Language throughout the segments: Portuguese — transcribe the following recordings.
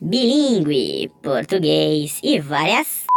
bilíngue, português e várias.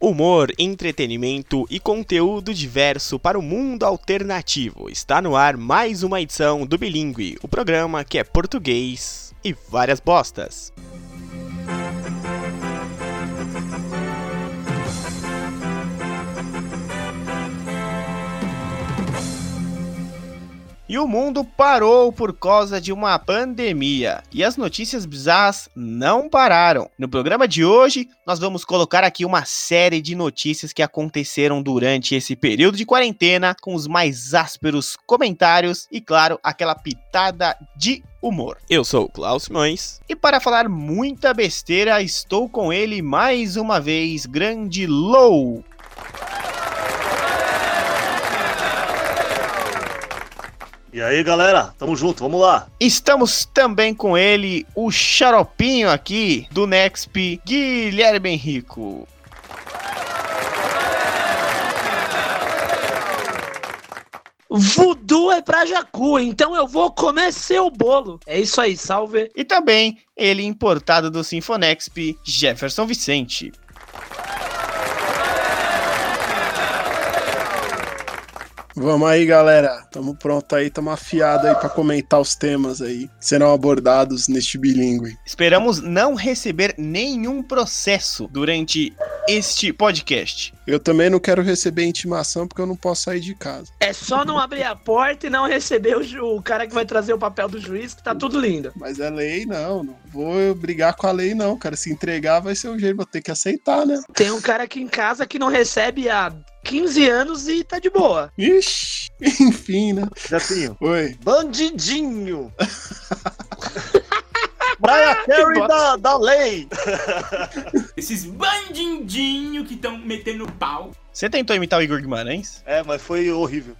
Humor, entretenimento e conteúdo diverso para o mundo alternativo. Está no ar mais uma edição do Bilingue, o programa que é português e várias bostas. E o mundo parou por causa de uma pandemia. E as notícias bizarras não pararam. No programa de hoje, nós vamos colocar aqui uma série de notícias que aconteceram durante esse período de quarentena, com os mais ásperos comentários e, claro, aquela pitada de humor. Eu sou o Klaus Simões e para falar muita besteira, estou com ele mais uma vez, grande Low. E aí, galera, tamo junto, vamos lá. Estamos também com ele, o xaropinho aqui do Nexp, Guilherme Henrico. Voodoo é pra Jacu, então eu vou comer seu bolo. É isso aí, salve. E também ele importado do Sinfonexp, Jefferson Vicente. Vamos aí, galera. Tamo pronto aí, tamo afiado aí para comentar os temas aí que serão abordados neste bilíngue. Esperamos não receber nenhum processo durante este podcast. Eu também não quero receber intimação porque eu não posso sair de casa. É só não abrir a porta e não receber o, ju- o cara que vai trazer o papel do juiz, que tá tudo lindo. Mas é lei, não. Não vou brigar com a lei, não, cara. Se entregar vai ser o jeito, vou ter que aceitar, né? Tem um cara aqui em casa que não recebe há 15 anos e tá de boa. Ixi, enfim, né? Jefinho. Oi. Bandidinho. Mariah Carey da, da lei. Esses bandindinhos que estão metendo pau. Você tentou imitar o Igor Guimarães? É, mas foi horrível.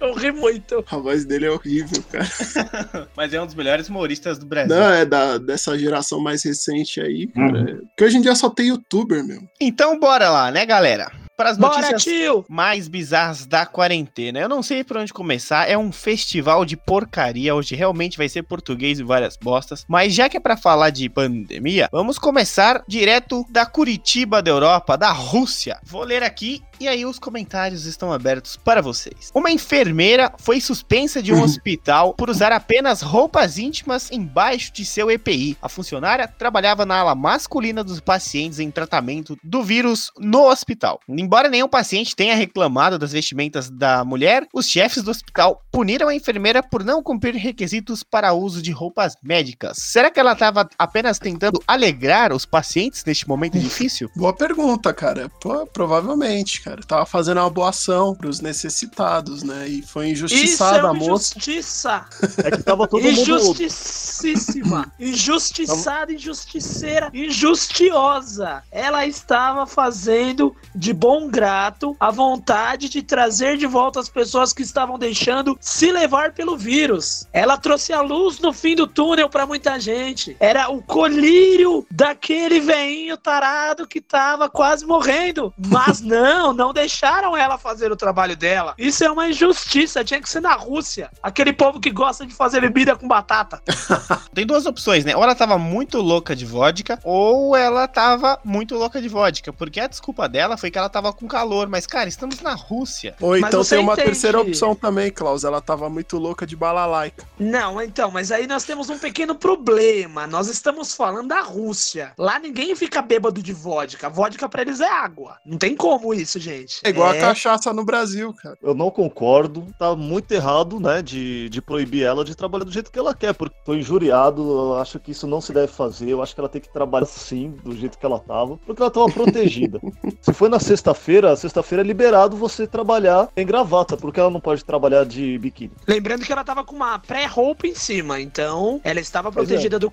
Eu ri muito. A voz dele é horrível, cara. Mas é um dos melhores humoristas do Brasil. Não, é da, dessa geração mais recente aí, cara. Porque hoje em dia só tem youtuber, meu. Então bora lá, né, galera? Para as notícias tio! mais bizarras da quarentena. Eu não sei por onde começar, é um festival de porcaria, hoje realmente vai ser português e várias bostas, mas já que é pra falar de pandemia, vamos começar direto da Curitiba da Europa, da Rússia. Vou ler aqui e aí os comentários estão abertos para vocês. Uma enfermeira foi suspensa de um hospital por usar apenas roupas íntimas embaixo de seu EPI. A funcionária trabalhava na ala masculina dos pacientes em tratamento do vírus no hospital. Embora nenhum paciente tenha reclamado das vestimentas da mulher, os chefes do hospital puniram a enfermeira por não cumprir requisitos para uso de roupas médicas. Será que ela estava apenas tentando alegrar os pacientes neste momento difícil? Boa pergunta, cara. Pô, provavelmente, cara. Tava fazendo uma boa ação pros necessitados, né? E foi Isso injustiçada é a moça. injustiça. É que tava todo mundo. Injusticíssima. Injustiçada, injusticeira, injustiosa. Ela estava fazendo de bom grato a vontade de trazer de volta as pessoas que estavam deixando se levar pelo vírus. Ela trouxe a luz no fim do túnel para muita gente. Era o colírio daquele veinho tarado que tava quase morrendo. Mas não, não deixaram ela fazer o trabalho dela. Isso é uma injustiça. Tinha que ser na Rússia. Aquele povo que gosta de fazer bebida com batata. Tem duas opções, né? Ou ela tava muito louca de vodka, ou ela tava muito louca de vodka. Porque a desculpa dela foi que ela tava com calor. Mas, cara, estamos na Rússia. Ou Mas então tem uma entende. terceira opção também, Klaus. Ela tava muito louca de balalaica. Não, então, mas aí nós temos um pequeno problema. Nós estamos falando da Rússia. Lá ninguém fica bêbado de vodka. Vodka pra eles é água. Não tem como isso, gente. É igual a cachaça no Brasil, cara. Eu não concordo, tá muito errado, né, de, de proibir ela de trabalhar do jeito que ela quer, porque tô injuriado, eu acho que isso não se deve fazer, eu acho que ela tem que trabalhar sim, do jeito que ela tava, porque ela tava protegida. se foi na sexta-feira, sexta-feira é liberado você trabalhar em gravata, porque ela não pode trabalhar de biquíni. Lembrando que ela tava com uma pré-roupa em cima, então ela estava Pois protegida do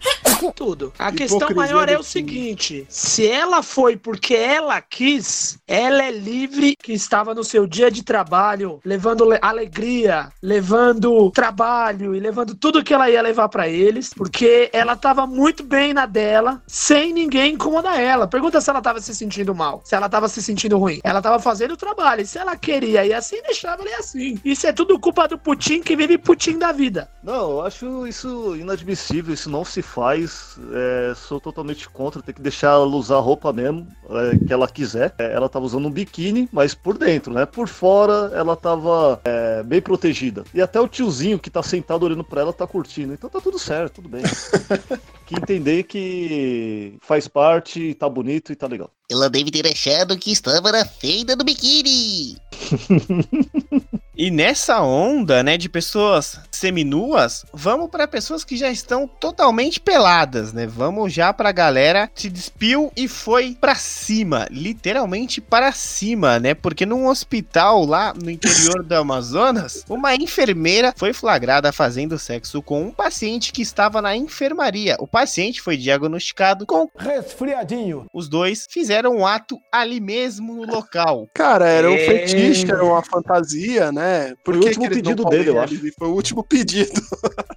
tudo. A questão maior é o seguinte: se ela foi porque ela quis, ela é livre livre, que estava no seu dia de trabalho, levando le- alegria, levando trabalho e levando tudo que ela ia levar pra eles, porque ela tava muito bem na dela, sem ninguém incomodar ela. Pergunta se ela tava se sentindo mal, se ela tava se sentindo ruim. Ela tava fazendo o trabalho, e se ela queria ir assim, deixava ir assim. Isso é tudo culpa do Putin que vive Putin da vida. Não, eu acho isso inadmissível, isso não se faz. é, sou totalmente contra, tem que deixar ela usar a roupa mesmo, é, que ela quiser. É, ela tava usando um biquíni, mas por dentro, né? Por fora ela tava é, bem protegida. E até o tiozinho que tá sentado olhando pra ela tá curtindo. Então tá tudo certo, tudo bem. que entender que faz parte, tá bonito e tá legal. Ela deve ter achado que estava na feira do biquíni. E nessa onda, né, de pessoas seminuas, vamos para pessoas que já estão totalmente peladas, né? Vamos já pra galera se despiu e foi pra cima, literalmente para cima, né? Porque num hospital lá no interior do Amazonas, uma enfermeira foi flagrada fazendo sexo com um paciente que estava na enfermaria. O paciente foi diagnosticado com Resfriadinho. os dois fizeram um ato ali mesmo no local. Cara, era um É. fetiche, era uma fantasia, né? Por Foi o último pedido dele, eu realizar? Foi o último pedido.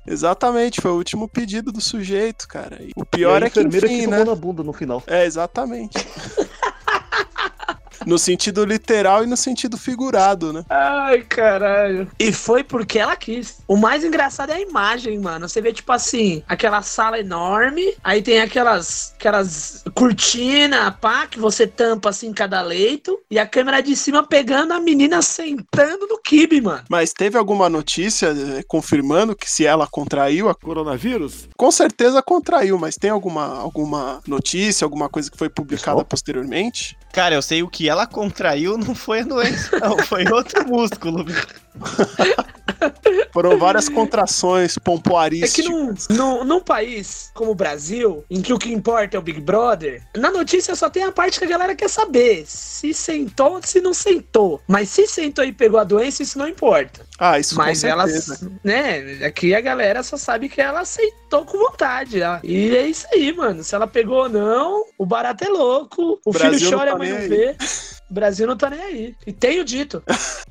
exatamente, foi o último pedido do sujeito, cara. E o pior e a é que, enfermeira enfim, que né? tomou na bunda no final. É, exatamente. no sentido literal e no sentido figurado, né? Ai, caralho. E foi porque ela quis. O mais engraçado é a imagem, mano. Você vê, tipo assim, aquela sala enorme, aí tem aquelas, aquelas cortinas, pá, que você tampa assim cada leito, e a câmera de cima pegando a menina sentando no kibe, mano. Mas teve alguma notícia eh, confirmando que se ela contraiu a Coronavírus? Com certeza contraiu, mas tem alguma, alguma notícia, alguma coisa que foi publicada Pessoal? posteriormente? Cara, eu sei o que ela contraiu não foi a doença, não, foi outro músculo. Foram várias contrações É pompoarísticas. que num, num, num país como o Brasil, em que o que importa é o Big Brother, na notícia só tem a parte que a galera quer saber. Se sentou ou se não sentou. Mas se sentou e pegou a doença, isso não importa. Ah, isso Mas com certeza. elas, né, aqui a galera só sabe que ela aceitou com vontade. ó. E é isso aí, mano. Se ela pegou ou não, o barato é louco. O Brasil filho chora, tá a mãe não vê. O Brasil não tá nem aí. E tenho dito.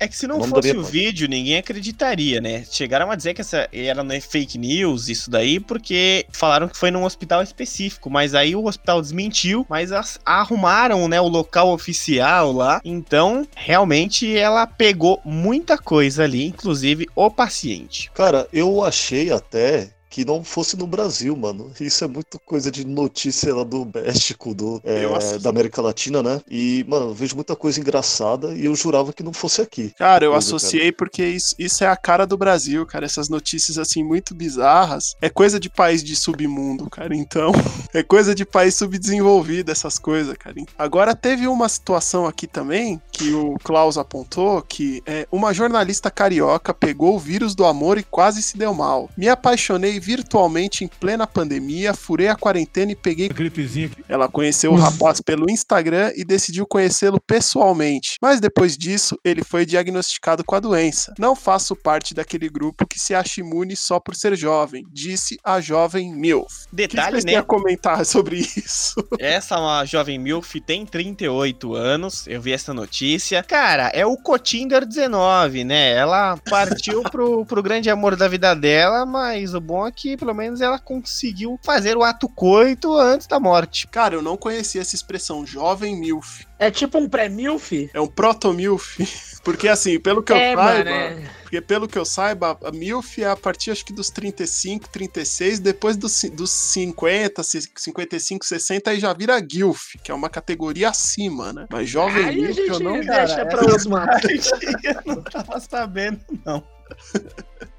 É que se não Vamos fosse o vídeo, ninguém acreditaria, né? Chegaram a dizer que essa era não é fake news, isso daí, porque falaram que foi num hospital específico, mas aí o hospital desmentiu, mas as- arrumaram, né, o local oficial lá. Então, realmente ela pegou muita coisa ali, inclusive o paciente. Cara, eu achei até que não fosse no Brasil, mano. Isso é muito coisa de notícia lá do México, do, é, da América Latina, né? E, mano, eu vejo muita coisa engraçada e eu jurava que não fosse aqui. Cara, eu Coisa, associei porque isso, isso é a cara do Brasil, cara. Essas notícias assim muito bizarras. É coisa de país de submundo, cara. Então, é coisa de país subdesenvolvido, essas coisas, cara. Agora teve uma situação aqui também que o Klaus apontou que é, uma jornalista carioca pegou o vírus do amor e quase se deu mal. Me apaixonei virtualmente em plena pandemia, furei a quarentena e peguei Gripezinha. ela conheceu o rapaz pelo Instagram e decidiu conhecê-lo pessoalmente. Mas depois disso, ele foi diagnosticado com a doença. Não faço parte daquele grupo que se acha imune só por ser jovem, disse a jovem Milf. Que Detalhe, têm né? a comentar sobre isso? Essa uma jovem MILF tem 38 anos, eu vi essa notícia. Cara, é o Cotinder 19, né? Ela partiu pro, pro grande amor da vida dela, mas o bom é que pelo menos ela conseguiu fazer o ato coito antes da morte. Cara, eu não conhecia essa expressão jovem Milf. É tipo um pré-milf. É um proto-Milf. Porque assim, pelo que eu É, saiba, mano. é. porque pelo que eu saiba, a MILF é a partir acho que dos 35, 36, depois dos, dos 50, ci- 55, 60 aí já vira GILF, que é uma categoria acima, né? Mas jovem Aí a MILF eu gente não deixa cara, pra Osmar. eu não tava sabendo, não.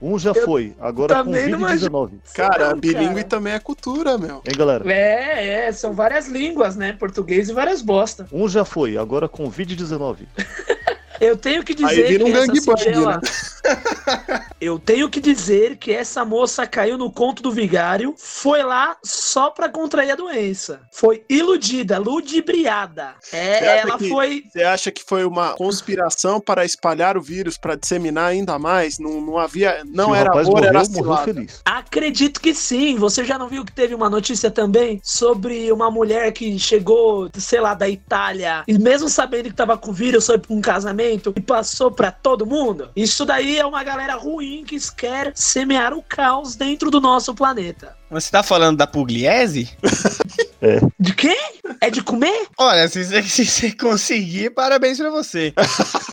Um já Eu foi, agora com também não imagino. Covid-19. Cara, Não, bilíngue cara. também é cultura, meu. Hein, galera? É, é, são várias línguas, né? Português e várias bosta. Um já foi, agora com Covid-19. Eu tenho que Aí dizer vira um que essa gangbang, singela, Eu tenho que dizer que essa moça caiu no conto do vigário, foi lá só pra contrair a doença. Foi iludida, ludibriada. É, ela que- foi. Você acha que foi uma conspiração para espalhar o vírus, para disseminar ainda mais? Não, não havia. Não Se o era rapaz amor, era feliz. Acredito que sim. Você já não viu que teve uma notícia também sobre uma mulher que chegou, sei lá, da Itália e mesmo sabendo que tava com vírus, foi pra um casamento e passou pra todo mundo? Isso daí é uma galera ruim que quer semear o caos dentro do nosso planeta. Você tá falando da Pugliese? De quem? É de comer? Olha, se você, se você conseguir, parabéns pra você.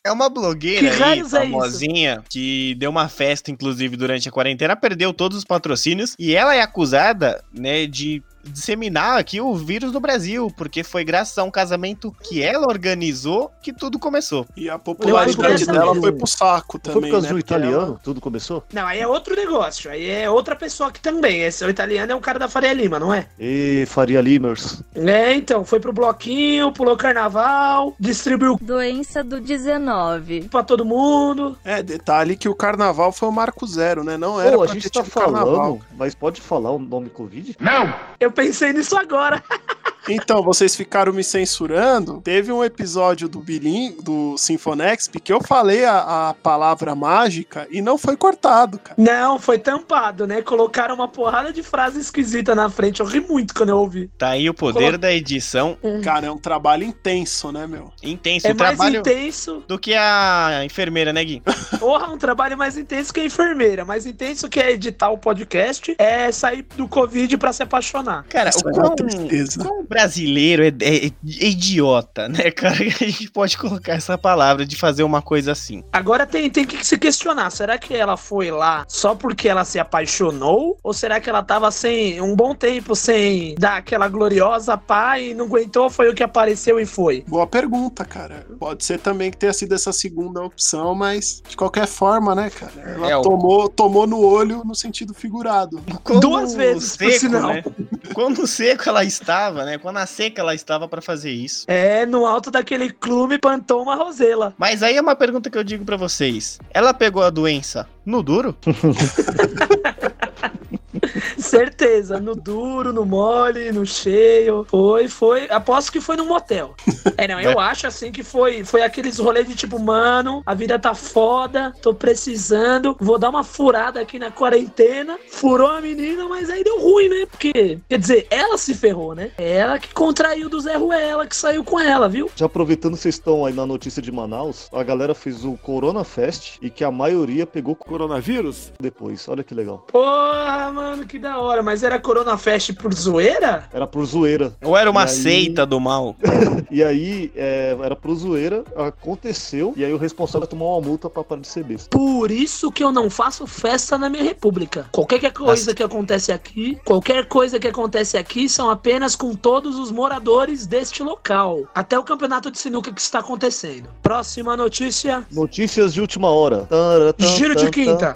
É uma blogueira Que aí, é famosinha, que deu uma festa, inclusive, durante a quarentena, perdeu todos os patrocínios, e ela é acusada, né, de disseminar aqui o vírus no Brasil, porque foi graças a um casamento que ela organizou que tudo começou. E a popularidade dela mesmo. foi pro saco também. foi por causa né? do Porque ela- italiano? Tudo começou? Não, aí é outro negócio. Aí é outra pessoa que também. Esse o italiano é um cara da Faria Lima, não é? E Faria Limers. É, então. Foi pro bloquinho, pulou carnaval, distribuiu Doença do 19. pra todo mundo. É, detalhe que o carnaval foi o marco zero, né? Não era Pô, a gente ter tá tido carnaval. falando, mas pode falar o nome Covid? Eu pensei nisso agora. Então, vocês ficaram me censurando. Teve um episódio do Bilim, do Sinfonexp, que eu falei a, a palavra mágica e não foi cortado, cara. Não, foi tampado, né? Colocaram uma porrada de frase esquisita na frente. Eu ri muito quando eu ouvi. Tá aí o poder Colo- da edição Cara, é um trabalho intenso, né, meu? intenso. É o mais trabalho intenso. do que a enfermeira, né, Gui? Porra, um trabalho mais intenso que a enfermeira. Mais intenso que é editar o podcast é sair do Covid pra se apaixonar. Cara, Isso o é tristeza. quão brasileiro é, é- é idiota, né, cara? A gente pode colocar essa palavra de fazer uma coisa assim. Agora tem, tem que se questionar: será que ela foi lá só porque ela se apaixonou? Ou será que ela tava sem um bom tempo sem dar aquela gloriosa pá e não aguentou? Foi o que apareceu e foi? Boa pergunta, cara. Pode ser também que tenha sido essa segunda opção, mas de qualquer forma, né, cara? Ela É, o- tomou, tomou no olho no sentido figurado. Duas vezes, por sinal. né? Quando seco ela estava, né? Quando a seca ela estava pra fazer isso. É, no alto daquele clube plantou uma rosela. Mas aí é uma pergunta que eu digo pra vocês. Ela pegou a doença no duro? Certeza, no duro, no mole, no cheio. Foi, foi. Aposto que foi num motel. É, não, eu acho assim que foi, foi aqueles rolês de tipo, mano, a vida tá foda, tô precisando, vou dar uma furada aqui na quarentena. Furou a menina, mas aí deu ruim, né? Porque, quer dizer, ela se ferrou, né? Ela que contraiu do Zé Ruela, que saiu com ela, viu? Já aproveitando que vocês estão aí na notícia de Manaus, a galera fez o Corona Fest e que a maioria pegou Coronavírus? depois. Olha que legal. Porra, mano, que da hora. Mas era Corona Fest por zoeira? Era por zoeira. Ou era uma E aí- seita do mal? E aí, é, era por zoeira, aconteceu, e aí o responsável tomou uma multa pra parar de ser besta. Por isso que eu não faço festa na minha república. Qualquer que- coisa que acontece aqui, qualquer coisa que acontece aqui são apenas com todos os moradores deste local. Até o campeonato de sinuca que está acontecendo. Próxima notícia. Notícias de última hora. Giro de quinta.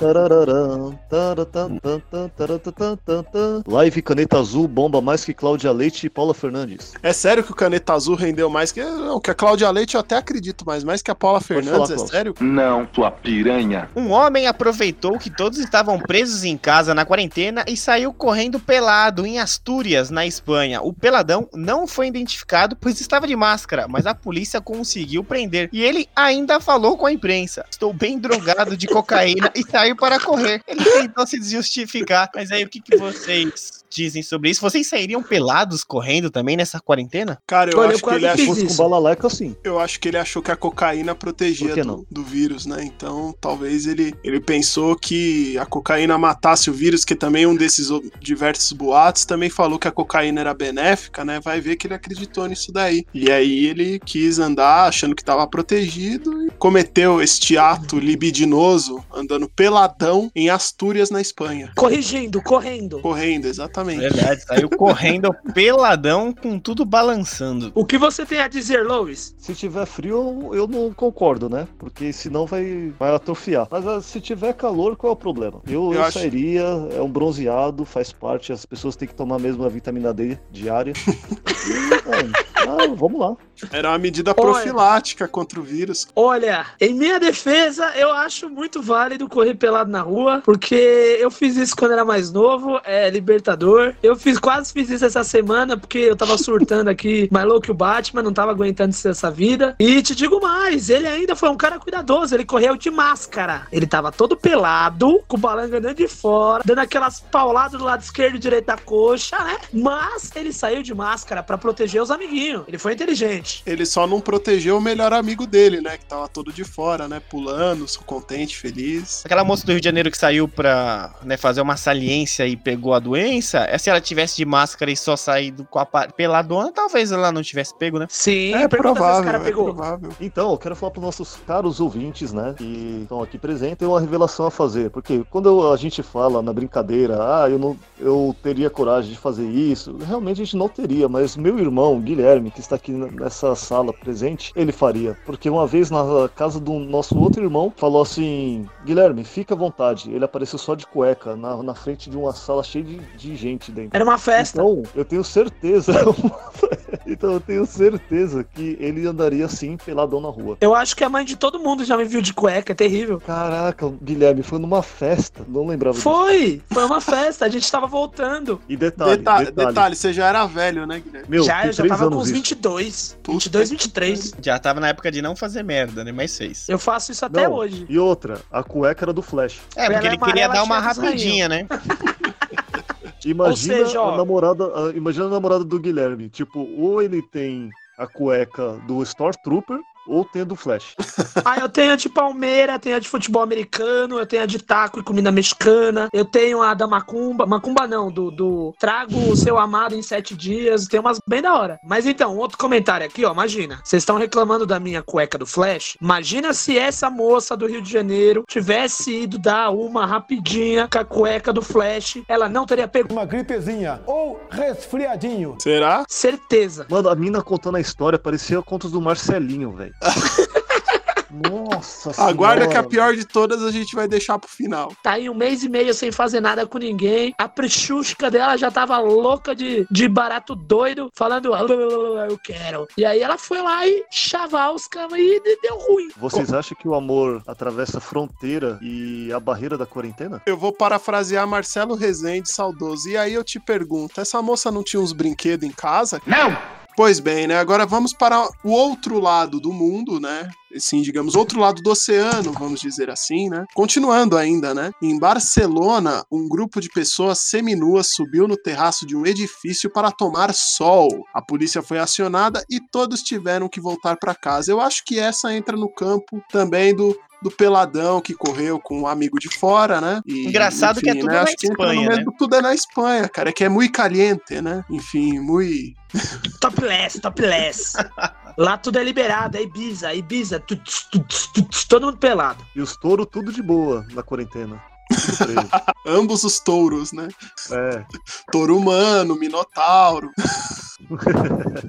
Tan, tan, tan. Live Caneta Azul bomba mais que Cláudia Leite e Paula Fernandes. É sério que o Caneta Azul rendeu mais que. Não, que a Cláudia Leite eu até acredito mais, mais que a Paula Fernandes, falar, é sério? Não, sua piranha. Um homem aproveitou que todos estavam presos em casa na quarentena e saiu correndo pelado em Astúrias, na Espanha. O peladão não foi identificado, pois estava de máscara, mas a polícia conseguiu prender. E ele ainda falou com a imprensa: Estou bem drogado de cocaína e saiu para correr. Ele tentou se justificar, mas aí o que, que vocês dizem sobre isso? Vocês sairiam pelados correndo também nessa quarentena? Cara, eu Olha, eu acho que ele achou. com isso. balalaika, sim. Eu acho que ele achou que a cocaína protegia do, do vírus, né? Então, talvez ele, ele pensou que a cocaína matasse o vírus, que também um desses diversos boatos também falou que a cocaína era benéfica, né? Vai ver que ele acreditou nisso daí. E aí ele quis andar achando que estava protegido e cometeu este ato libidinoso, andando peladão em Astúrias, na Espanha. Corrigindo, correndo. Correndo, exatamente. Verdade, saiu correndo peladão com tudo balançando. O que você tem a dizer, Lois? Se tiver frio, eu, não concordo, né? Porque senão vai, vai atrofiar. Mas ah, se tiver calor, qual é o problema? Eu, Eu eu acho- sairia, é um bronzeado, faz parte, as pessoas têm que tomar mesmo a vitamina D diária. E, mano, Ah, vamos lá. Era uma medida Olha. profilática contra o vírus. Olha, em minha defesa, eu acho muito válido correr pelado na rua, porque eu fiz isso quando era mais novo, é libertador. Eu fiz quase fiz isso essa semana, porque eu tava surtando aqui, mais louco que o Batman, não tava aguentando ser essa vida. E te digo mais, ele ainda foi um cara cuidadoso, ele correu de máscara. Ele tava todo pelado, com o balanga dentro de fora, dando aquelas pauladas do lado esquerdo e direito da coxa, né? Mas ele saiu de máscara pra proteger os amiguinhos. Ele foi inteligente. Ele só não protegeu o melhor amigo dele, né? Que tava todo de fora, né? Pulando, contente, feliz. Aquela moça do Rio de Janeiro que saiu pra né, fazer uma saliência e pegou a doença, é, se ela tivesse de máscara e só saído com a peladona, talvez ela não tivesse pego, né? Sim, É esse provável, cara é pegou. provável. Então, eu quero falar para nossos caros ouvintes, né, que estão aqui presentes, tem uma revelação a fazer. Porque quando eu- a gente fala na brincadeira, ah, eu não, eu teria coragem de fazer isso, realmente a gente não teria. Mas meu irmão Guilherme, que está aqui nessa sala presente, ele faria. Porque uma vez na casa do nosso outro irmão, falou assim: Guilherme, fica à vontade. Ele apareceu só de cueca na, na frente de uma sala cheia de, de gente dentro. Era uma festa. Então, eu tenho certeza. então, eu tenho certeza que ele andaria assim, peladão na rua. Eu acho que a mãe de todo mundo já me viu de cueca, é terrível. Caraca, Guilherme, foi numa festa. Não lembrava disso. Foi, foi uma festa, a gente tava voltando. E detalhe, Detalhe, detalhe. detalhe, você já era velho, né, Guilherme? Meu, já, eu já tava com uns isso. 22, Puta 22, 23. Já tava na época de não fazer merda, né? Mas fez. Eu faço isso até Não, hoje. E outra, a cueca era do Flash. É, porque é ele queria dar uma rapidinha, né? Imagina seja, ó. a namorada, a- imagina a namorada do Guilherme. Tipo, ou ele tem a cueca do Stormtrooper, ou tem a do Flash. Ah, eu tenho a de Palmeira, tenho a de futebol americano, eu tenho a de taco e comida mexicana, eu tenho a da macumba, macumba não, do, do trago o seu amado em sete dias, tem umas bem da hora. Mas então, outro comentário aqui, ó, imagina, vocês estão reclamando da minha cueca do Flash, imagina se essa moça do Rio de Janeiro tivesse ido dar uma rapidinha com a cueca do Flash, ela não teria pego Uma gripezinha ou resfriadinho. Será? certeza. Mano, a mina contando a história parecia contos do Marcelinho, velho. Nossa Aguarda que a senhora. pior de todas a gente vai deixar pro final. Tá aí um mês e meio sem fazer nada com ninguém. A prechushka dela já tava louca de, de barato doido, falando "Ah, eu quero. E aí ela foi lá e chavalska e de- deu ruim. Vocês acham que o amor atravessa a fronteira e a barreira da quarentena? Eu vou parafrasear Marcelo Rezende, saudoso. E aí eu te pergunto, essa moça não tinha uns brinquedos em casa? Não! Pois bem, né? Agora vamos para o outro lado do mundo, né? Assim, digamos, outro lado do oceano, vamos dizer assim, né? Continuando ainda, né? Em Barcelona, um grupo de pessoas seminuas subiu no terraço de um edifício para tomar sol. A polícia foi acionada e todos tiveram que voltar para casa. Eu acho que essa entra no campo também do do peladão que correu com um amigo de fora, né? E, Engraçado que é tudo na acho Espanha, mesmo- Tudo é na Espanha, cara, que é muito caliente, né? Enfim, muito Topless, topless. Lá tudo é liberado, é Ibiza, Ibiza, tuts, tuts, tuts, todo mundo pelado. E os touros tudo de boa na quarentena. Ambos os touros, né? é. Touro humano, minotauro,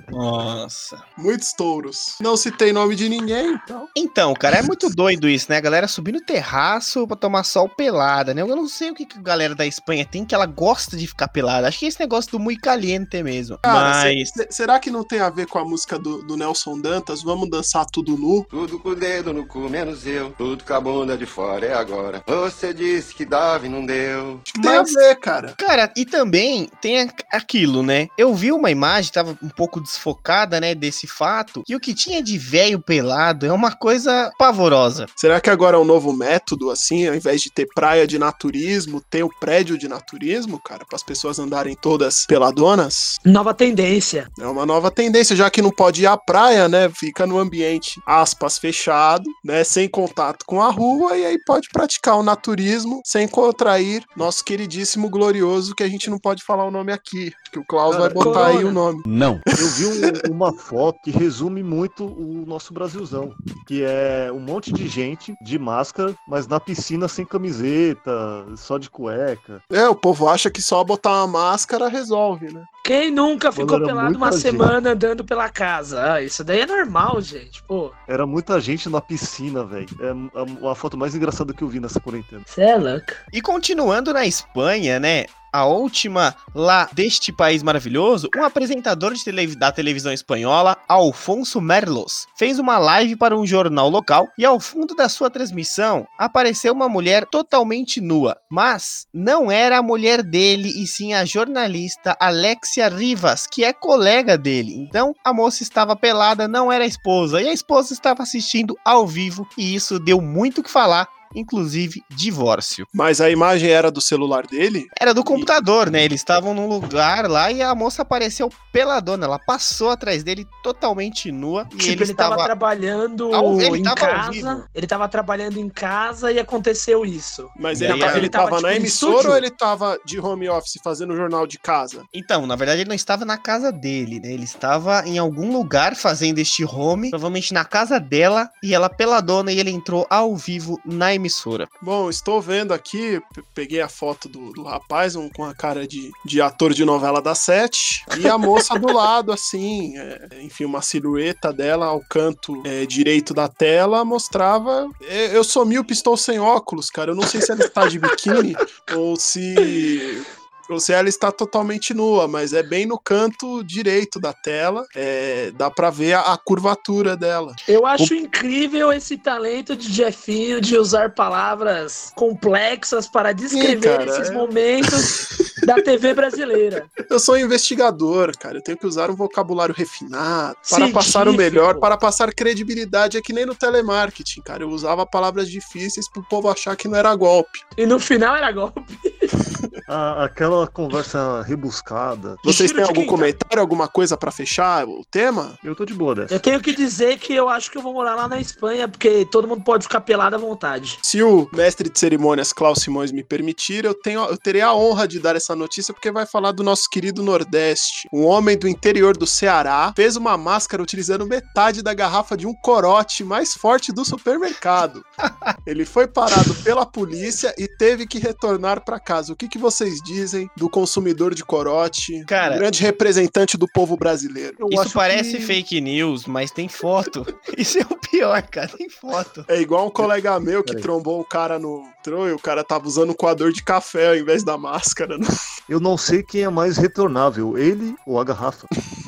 Nossa. muitos touros. Não citei nome de ninguém, então. Então, cara, é muito doido isso, né? A galera subir no terraço pra tomar sol pelada, né? Eu não sei o que, que a galera da Espanha tem que ela gosta de ficar pelada. Acho que é esse negócio do muito caliente mesmo. Cara, Mas. se- se- será que não tem a ver com a música do, do Nelson Dantas? Vamos dançar tudo nu? Tudo com o dedo no cu, menos eu. Tudo com a bunda de fora, é agora. Você disse que dava e não deu. Acho que tem Mas- a ver, cara. Cara, e também tem aquilo, né? Eu vi uma imagem, tava um pouco desfocada, né, desse fato, e o que tinha de velho pelado é uma coisa pavorosa. Será que agora é um novo método, assim, ao invés de ter praia de naturismo, ter o prédio de naturismo, cara, para as pessoas andarem todas peladonas? Nova tendência. É uma nova tendência, já que não pode ir à praia, né? Fica no ambiente, aspas, fechado, né? Sem contato com a rua, e aí pode praticar o naturismo sem contrair nosso queridíssimo glorioso, que a gente não pode falar o nome aqui, que o Klaus Cara, vai botar aí o nome. Não. Eu vi um- uma foto que resume muito o nosso Brasilzão, que é um monte de gente de máscara, mas na piscina sem camiseta, só de cueca. É, o povo acha que só botar uma máscara resolve, né? Quem nunca ficou era pelado uma gente. semana andando pela casa? Ah, isso daí é normal, gente. Pô, Era muita gente na piscina, velho. É a- a foto mais engraçada que eu vi nessa quarentena. você é louco. E continuando na Espanha, né? A última lá deste país maravilhoso, um apresentador da televisão espanhola, Alfonso Merlos, fez uma live para um jornal local e ao fundo da sua transmissão apareceu uma mulher totalmente nua, mas não era a mulher dele e sim a jornalista Alexia Rivas, que é colega dele. Então a moça estava pelada, não era a esposa, e a esposa estava assistindo ao vivo e isso deu muito o que falar inclusive divórcio. Mas a imagem era do celular dele? Era do computador, né? Eles estavam num lugar lá e a moça apareceu peladona. Ela passou atrás dele totalmente nua. E Tipo, ele, ele tava estava. trabalhando Ao- ele em casa. vivo. Ele tava trabalhando em casa e aconteceu isso. Mas ele, aí, tava, ele ele tava, tava, tipo, na em emissora estúdio? ou ele tava de home office fazendo jornal de casa? Então, na verdade, ele não estava na casa dele, né? Ele estava em algum lugar fazendo este home, provavelmente na casa dela, e ela peladona e ele entrou ao vivo na emissora. Bom, estou vendo aqui, pe- peguei a foto do, do rapaz um, com a cara de, de ator de novela da Sete, e a moça do lado, assim, é, enfim, uma silhueta dela ao canto é, direito da tela mostrava. é, eu sou míope, estou sem óculos, cara. Eu não sei se ela está de biquíni ou se. Ou se ela está totalmente nua, mas é bem no canto direito da tela. é, dá pra ver a, a curvatura dela. Eu acho incrível esse talento de Jefinho de usar palavras complexas para descrever cara, esses é. momentos da TV brasileira. Eu sou investigador, cara. Eu tenho que usar um vocabulário refinado para passar o Científico. melhor, para passar credibilidade. É que nem no telemarketing, cara. Eu usava palavras difíceis pro povo achar que não era golpe. E no final era golpe. A- aquela conversa rebuscada. Vocês têm algum comentário, alguma coisa para fechar o tema? Eu tô de boa dessa. Eu tenho que dizer que eu acho que eu vou morar lá na Espanha, porque todo mundo pode ficar pelado à vontade. Se o mestre de cerimônias Klaus Simões me permitir, eu, tenho, eu terei a honra de dar essa notícia porque vai falar do nosso querido Nordeste. Um homem do interior do Ceará fez uma máscara utilizando metade da garrafa de um corote mais forte do supermercado. Ele foi parado pela polícia e teve que retornar para casa. O que, que vocês dizem do consumidor de corote? Cara- grande representante do povo brasileiro. Eu Isso parece que- fake news, mas tem foto. Isso é o pior, cara. Tem foto. É igual um colega meu que Peraí. trombou o cara no e o cara tava usando um coador de café ao invés da máscara. né? Eu não sei quem é mais retornável, ele ou a garrafa.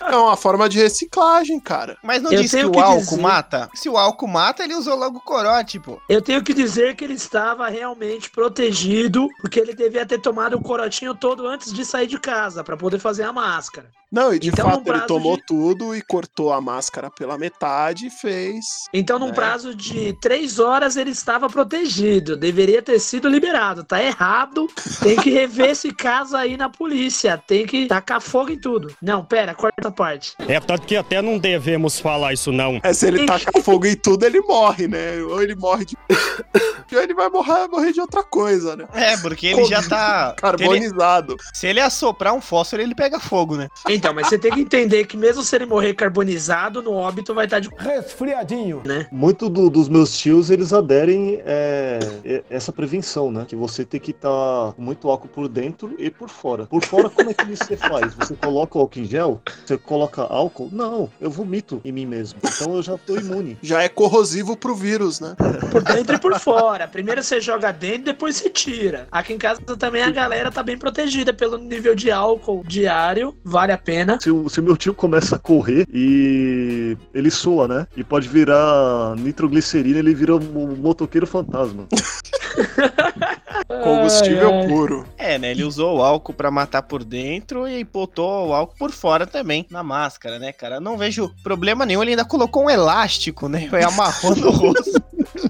É uma forma de reciclagem, cara. Mas não Eu disse que o que álcool dizer- mata? Se o álcool mata, ele usou logo o corote, pô. Eu tenho que dizer que ele estava realmente protegido, porque ele devia ter tomado o corotinho todo antes de sair de casa, para poder fazer a máscara. Não, e de Então, fato ele tomou de- tudo e cortou a máscara pela metade e fez. Então, num É. prazo de três horas, ele estava protegido. Deveria ter sido liberado. Tá errado. Tem que rever esse caso aí na polícia. Tem que tacar fogo em tudo. Não, pera, corta a parte. É tanto que até não devemos falar isso não. É, se ele tacar fogo em tudo, ele morre, né? Ou ele morre de. ou ele vai morrer, morrer de outra coisa, né? É, porque ele já tá. Se ele, Carbonizado. se ele assoprar um fósforo, ele pega fogo, né? Então, mas você tem que entender que mesmo se ele morrer carbonizado, no óbito vai estar de. Resfriadinho. né? Muito do- dos meus tios, eles aderem é, é, essa prevenção, né? Que você tem que estar com muito álcool por dentro e por fora. Por fora, como é que você faz? Você coloca o álcool em gel? Você coloca álcool? Não, eu vomito em mim mesmo. Então eu já tô imune. Já é corrosivo pro vírus, né? Por dentro e por fora. Primeiro você joga dentro, depois você tira. Aqui em casa também a galera tá bem protegida pelo nível de álcool diário. Vale a pena. Se o, se meu tio começa a correr e ele soa, né? E pode virar nitroglicerina, ele vira um motoqueiro fantasma. Combustível Ai, ai. puro. É, né? Ele usou o álcool pra matar por dentro e botou o álcool por fora também, na máscara, né, cara? Eu Não vejo problema nenhum. Ele ainda colocou um elástico, né? E amarrou no rosto.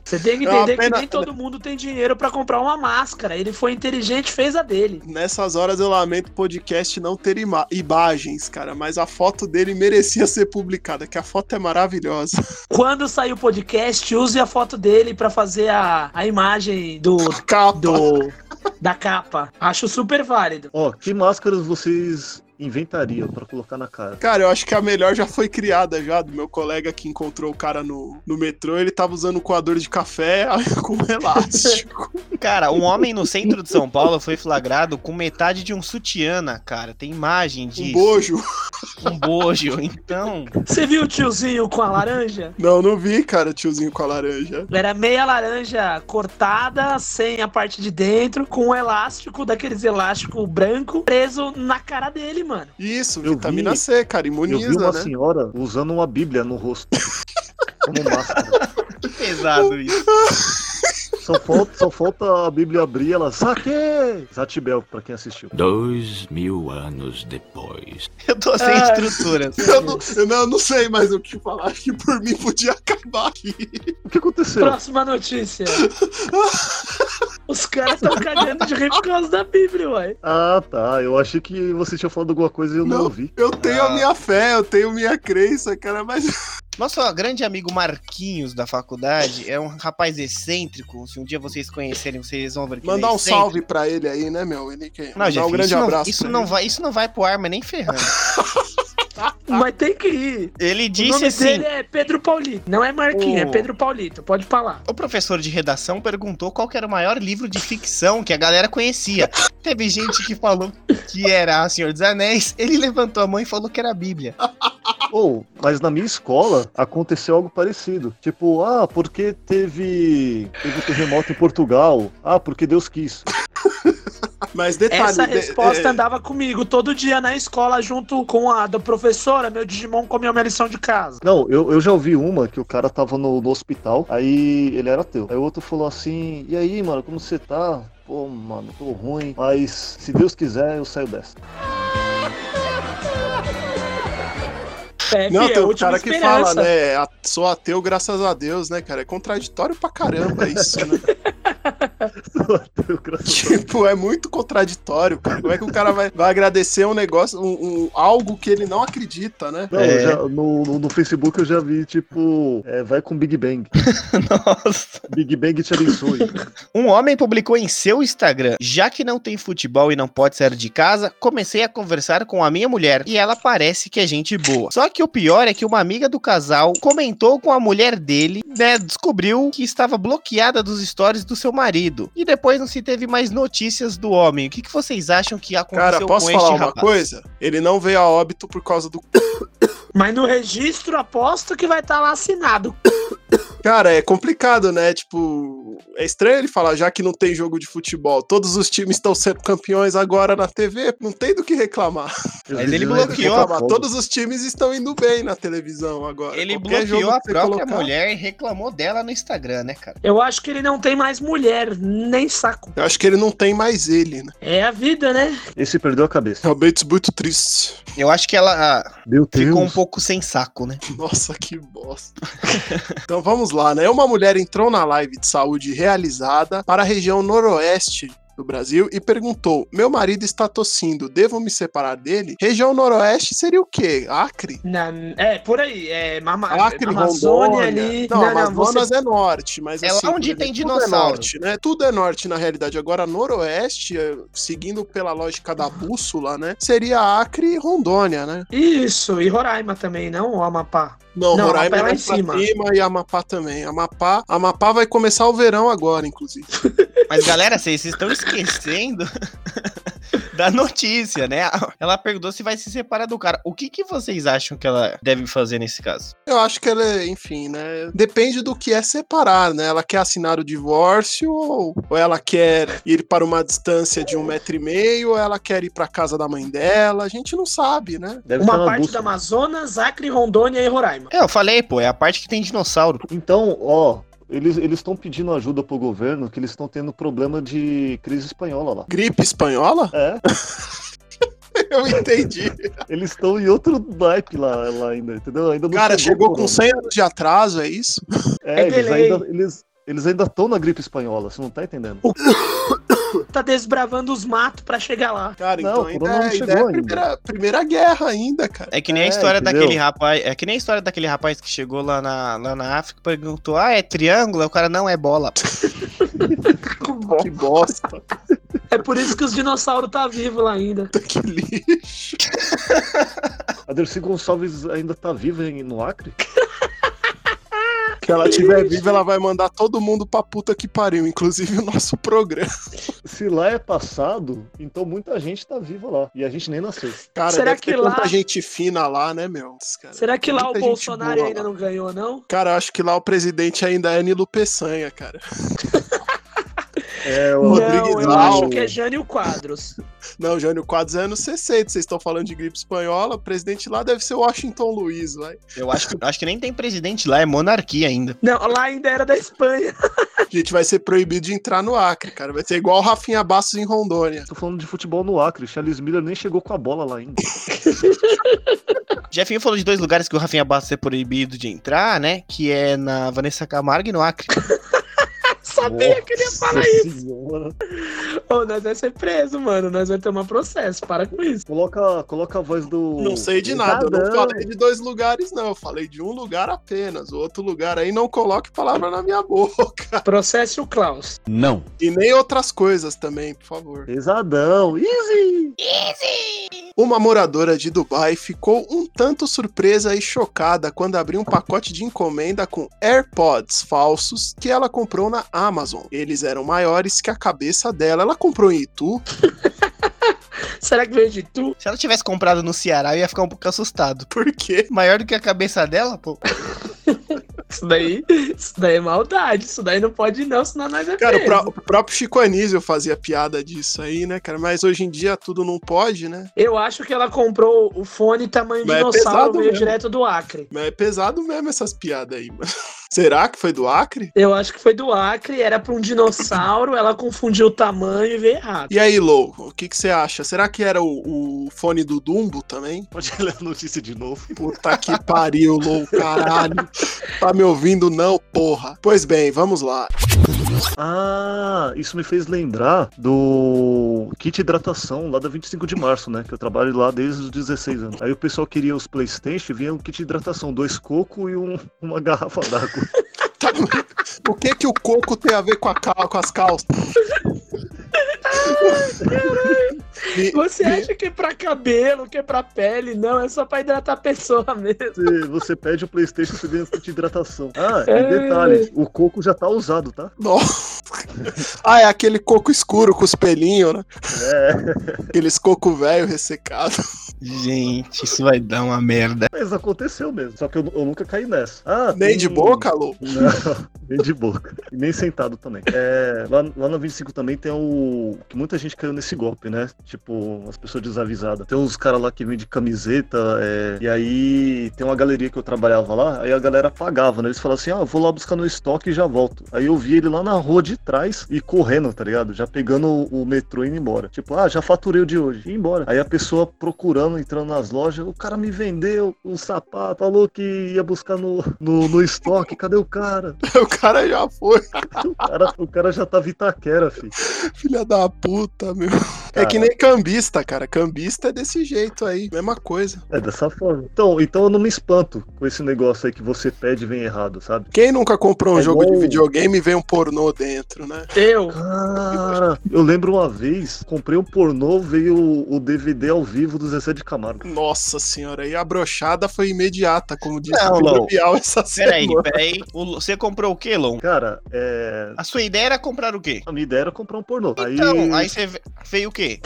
Você tem que É entender que pena- nem todo mundo tem dinheiro pra comprar uma máscara. Ele foi inteligente, fez a dele. Nessas horas eu lamento o podcast não ter ima- imagens, cara, mas a foto dele merecia ser publicada, que a foto é maravilhosa. Quando sair o podcast, use a foto dele pra fazer a, a imagem do, Capa. do da capa. Acho super válido. Ó, que máscaras vocês inventariam pra colocar na cara? Cara, eu acho que a melhor já foi criada já, do meu colega que encontrou o cara no, no metrô, ele tava usando um coador de café com um elástico. Cara, um homem no centro de São Paulo foi flagrado com metade de um sutiã na cara. Tem imagem disso. Um bojo. Um bojo. Então, Você viu o tiozinho com a laranja? Não, não vi, cara, tiozinho com a laranja. Era meia laranja cortada, sem a parte de dentro, com um elástico, daqueles elástico branco, preso na cara dele, mano. Isso, Eu vitamina vi- C, cara, Eu vi imuniza, uma né? senhora usando uma bíblia no rosto. Como máscara. que pesado isso. Só falta, só falta a Bíblia abrir ela. Saque! Zatibel, pra quem assistiu. Dois mil anos depois. Eu tô sem Ai. estruturas. Eu não, eu não, eu não sei mais o que falar. Que por mim podia acabar aqui. O que aconteceu? Próxima notícia. Os caras estão cagando de rir por causa da Bíblia, ué. Ah, tá. Eu achei que você tinha falado alguma coisa e eu não, Não. ouvi. Eu tenho Ah. a minha fé, eu tenho minha crença, cara, mas. Nosso grande amigo Marquinhos da faculdade é um rapaz excêntrico. Se um dia vocês conhecerem, vocês vão ver que ele Mandar é um salve pra ele aí, né, meu? Ele quer. Não, Mandar Jeff, um grande isso, não, abraço. isso, não ele. vai, isso não vai pro ar, mas nem ferrando. Mas tem que ir. Ele O disse nome assim: dele é Pedro Paulito. Não é Marquinhos, é Oh. Pedro Paulito. Pode falar. O professor de redação perguntou qual que era o maior livro de ficção que a galera conhecia. Teve gente que falou que era Senhor dos Anéis. Ele levantou a mão e falou que era a Bíblia. Ou, mas na minha escola aconteceu algo parecido. Tipo, ah, porque teve, teve um terremoto em Portugal. Ah, porque Deus quis. Mas detalhe. Essa resposta é, andava comigo todo dia na escola, junto com a da professora. Meu Digimon comeu minha lição de casa. Não, eu, eu já ouvi uma que o cara tava no, no hospital, aí ele era ateu. Aí o outro falou assim: E aí, mano, como você tá? Pô, mano, tô ruim, mas se Deus quiser, eu saio dessa. É, Não, é tem a um cara que fala, né? Sou ateu graças a Deus, né, cara? É contraditório pra caramba isso, né? tipo, é muito contraditório, cara. Como é que o cara vai, vai agradecer um negócio, um, um- algo que ele não acredita, né? Não, É. já- no, no, no Facebook eu já vi, tipo, é, vai com Big Bang. Nossa. Big Bang te abençoe. Um homem publicou em seu Instagram: Já que não tem futebol e não pode sair de casa, comecei a conversar com a minha mulher e ela parece que é gente boa. Só que o pior é que uma amiga do casal comentou com a mulher dele, né? Descobriu que estava bloqueada dos stories do seu marido. E depois não se teve mais notícias do homem. O que, que vocês acham que aconteceu Cara, posso com falar uma rapaz? coisa? Ele não veio a óbito por causa do. Mas no registro, aposto que vai estar lá assinado. Cara, é complicado, né? Tipo, é estranho ele falar, já que não tem jogo de futebol, todos os times estão sendo campeões agora na TV, não tem do que reclamar. Mas ele é bloqueou. Todos os times estão indo bem na televisão agora. Ele Qualquer bloqueou a própria colocar- mulher e reclamou dela no Instagram, né, cara? Eu acho que ele não tem mais mulher, nem saco. Eu acho que ele não tem mais ele, né? É a vida, né? Esse perdeu a cabeça. Realmente muito triste. Eu acho que ela ah, Meu Deus. ficou um pouco sem saco, né? Nossa, que bosta. então vamos lá, né? Uma mulher entrou na live de saúde realizada para a região noroeste do Brasil e perguntou: Meu marido está tossindo, devo me separar dele? Região noroeste seria o quê? Acre? Na- é, por aí. É Mama, Acre, Amazônia Rondônia. ali. Não, Amazonas você- é norte, mas É assim, lá onde tem tudo dinossauro. É norte, né? Tudo é norte na realidade. Agora, noroeste, é, seguindo pela lógica da bússola, né? Seria Acre e Rondônia, né? Isso, e Roraima também, não? O Amapá. Não, Não, Roraima é lá em cima. cima e Amapá também. Amapá, Amapá vai começar o verão agora, inclusive. Mas galera, vocês estão esquecendo da notícia, né? Ela perguntou se vai se separar do cara. O que, que vocês acham que ela deve fazer nesse caso? Eu acho que ela, é, enfim, né? Depende do que é separar, né? Ela quer assinar o divórcio ou, ela quer ir para uma distância de um metro e meio ou ela quer ir para casa da mãe dela. A gente não sabe, né? Deve Uma parte bússola. do Amazonas, Acre, Rondônia e Roraima. É, eu falei, pô, é a parte que tem dinossauro. Então, ó, eles estão pedindo ajuda pro governo, que eles estão tendo problema de crise espanhola lá. Gripe espanhola? É, Eu entendi. eles estão em outro naipe lá, lá ainda, entendeu? Ainda não Cara, chegou o com corona. 100 anos de atraso, é isso? É, É eles delay. ainda, eles, eles ainda estão na gripe espanhola, você não tá entendendo? Tá desbravando os matos pra chegar lá. Cara, Não, então ainda, não é- ainda chegou é a ainda. primeira, primeira guerra ainda, cara. É que nem a É, história entendeu? daquele rapaz. É que nem a história daquele rapaz que chegou lá na, lá na África e perguntou: Ah, é triângulo? O cara não é bola. Que bosta. É por isso que os dinossauros tá vivo lá ainda. que lixo. A Dercy Gonçalves ainda tá viva no Acre? Se ela estiver viva, ela vai mandar todo mundo pra puta que pariu, inclusive o nosso programa. Se lá é passado, então muita gente tá viva lá. E a gente nem nasceu. Cara, Será deve que ter lá- tanta gente fina lá, né, meu? Cara, Será que lá o Bolsonaro ainda lá. não ganhou, não? Cara, eu acho que lá o presidente ainda é Nilo Peçanha, cara. É, o o Rodrigues não, eu acho que é Jânio Quadros. Não, Jânio Quadros é anos 60. Vocês estão falando de gripe espanhola. O presidente lá deve ser Washington Luiz, vai. Eu acho que, acho que nem tem presidente lá, é monarquia ainda. Não, lá ainda era da Espanha. A gente vai ser proibido de entrar no Acre, cara. Vai ser igual o Rafinha Bastos em Rondônia. Tô falando de futebol no Acre. Charles Miller nem chegou com a bola lá ainda. Jefinho falou de dois lugares que o Rafinha Bastos é proibido de entrar, né? Que é na Vanessa Camargo e no Acre. Sabia que ele ia falar isso. Senhora. Ô, nós vai ser preso, mano. Nós vai tomar processo. Para com isso. Coloca, coloca a voz do. Não sei de nada. Eu não falei de dois lugares, não. Eu falei de um lugar apenas. O outro lugar aí não coloque palavra na minha boca. Processe o Klaus. Não. E nem outras coisas também, por favor. Pesadão. Easy! Uma moradora de Dubai ficou um tanto surpresa e chocada quando abriu um pacote de encomenda com AirPods falsos que ela comprou na Amazon. Eles eram maiores que a cabeça dela. Ela comprou em Itu. Será que veio de tu? Se ela tivesse comprado no Ceará, eu ia ficar um pouco assustado. Por quê? Maior do que a cabeça dela, pô. Isso daí, isso daí é maldade. Isso daí não pode não, senão nós é Cara, o, preso. o próprio Chico Anísio fazia piada disso aí, né, cara? Mas hoje em dia tudo não pode, né? Eu acho que ela comprou o fone tamanho Mas é dinossauro, pesado veio mesmo. direto do Acre. Mas é pesado mesmo essas piadas aí, mano. Será que foi do Acre? Eu acho que foi do Acre, era pra um dinossauro, ela confundiu o tamanho e veio errado. E aí, Lou, o que que você acha? Será que era o, o fone do Dumbo também? Pode ler a notícia de novo. Puta que pariu, Lou, caralho. Tá me ouvindo não, porra? Pois bem, vamos lá. Ah, isso me fez lembrar do kit hidratação lá da 25 de março, né? Que eu trabalho lá desde os 16 anos. Aí o pessoal queria os Playstation e vinha um kit de hidratação, dois cocos e um- uma garrafa d'água. O que que o coco tem a ver com, a cal- com as calças? Me- Você acha que é pra cabelo, que é pra pele? Não, é só pra hidratar a pessoa mesmo. Você, pede o Playstation, você ganha de hidratação. Ah, e É. detalhe, o coco já tá usado, tá? Nossa. Ah, é aquele coco escuro com os pelinhos, né? É. Aqueles coco velho ressecado. Gente, isso vai dar uma merda. Mas aconteceu mesmo, só que eu, eu nunca caí nessa. Ah, Nem tem- de boca, Lou? Não, nem de boca. E nem sentado também. É, lá, lá na 25 também tem o. que muita gente caiu nesse golpe, né? Tipo, as pessoas desavisadas. Tem uns caras lá que vendem camiseta, é, e aí tem uma galeria que eu trabalhava lá, aí a galera pagava, né? Eles falavam assim: ah, vou lá buscar no estoque e já volto. Aí eu vi ele lá na rua de trás e correndo, tá ligado? Já pegando o, o metrô e indo embora. Tipo, ah, já faturei o de hoje. E embora. Aí a pessoa procurando, entrando nas lojas, o cara me vendeu um sapato, falou que ia buscar no, no, no estoque, cadê o cara? O cara já foi. O cara, o cara já tava Itaquera, filho. Filha da puta, meu. É que nem cambista, cara. Cambista é desse jeito aí. Mesma coisa. É dessa forma. Então, então eu não me espanto com esse negócio aí que você pede e vem errado, sabe? Quem nunca comprou um É jogo de igual- videogame e vem um pornô dentro, né? Eu. Cara, eu lembro uma vez, comprei um pornô, veio o, DVD ao vivo do Zezé de Camargo. Nossa senhora, e a brochada foi imediata, como disse Não, o. Bial essa Peraí, semana. peraí. O- Você comprou o quê, Lon? Cara, é. A sua ideia era comprar o quê? A minha ideia era comprar um pornô. Então, aí, aí você ve- veio o quê?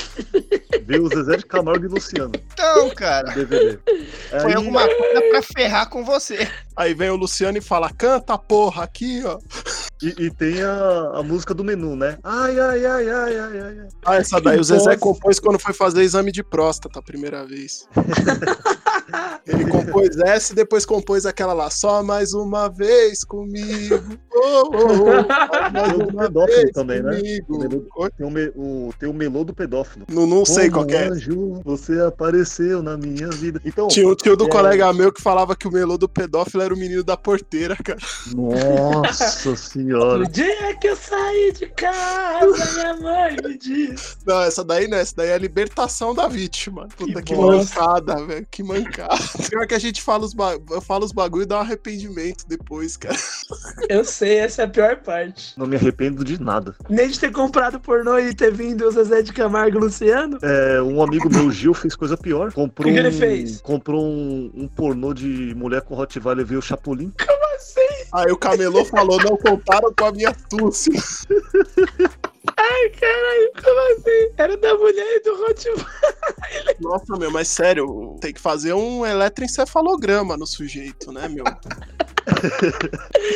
Veio o Zezé de Camargo e Luciano. Então, cara, DVD. foi Aí- alguma coisa pra ferrar com você. Aí vem o Luciano e fala: canta porra aqui, ó. E, e tem a, a música do menu, né? Ai, ai, ai, ai, ai, ai. Ah, essa daí Que o Zezé compôs quando foi fazer exame de próstata a primeira vez. Ele compôs essa e depois compôs aquela lá, só mais uma vez comigo. Oh, oh, oh, mais Tem o pedófilo também, né? comigo. Melô- Tem o, me- o- tem o melô do pedófilo. Não, não sei qual é. anjo, você apareceu na minha vida. Então, Tinha o tio do é, colega meu que falava que o melô do pedófilo era o menino da porteira, cara. Nossa senhora. No dia que eu saí de casa, minha mãe me disse. Não, essa daí não, essa daí é a libertação da vítima. Puta que, bosta. mancada, velho. Que mancada. Pior que a gente fala os, ba... eu falo os bagulho e dá um arrependimento depois, cara. Eu sei, essa é a pior parte. Não me arrependo de nada. Nem de ter comprado pornô e ter vindo o Zezé de Camargo Luciano. É, um amigo meu, Gil, fez coisa pior. Comprou, O que que ele um, fez? comprou um, um pornô de mulher com Rottweiler veio o Chapolin. Como assim? Aí o camelô falou, não contaram com a minha tosse. Ai, caralho, como assim? Era da mulher e do Rottweiler. Nossa, meu, mas sério, tem que fazer um eletroencefalograma no sujeito, né, meu?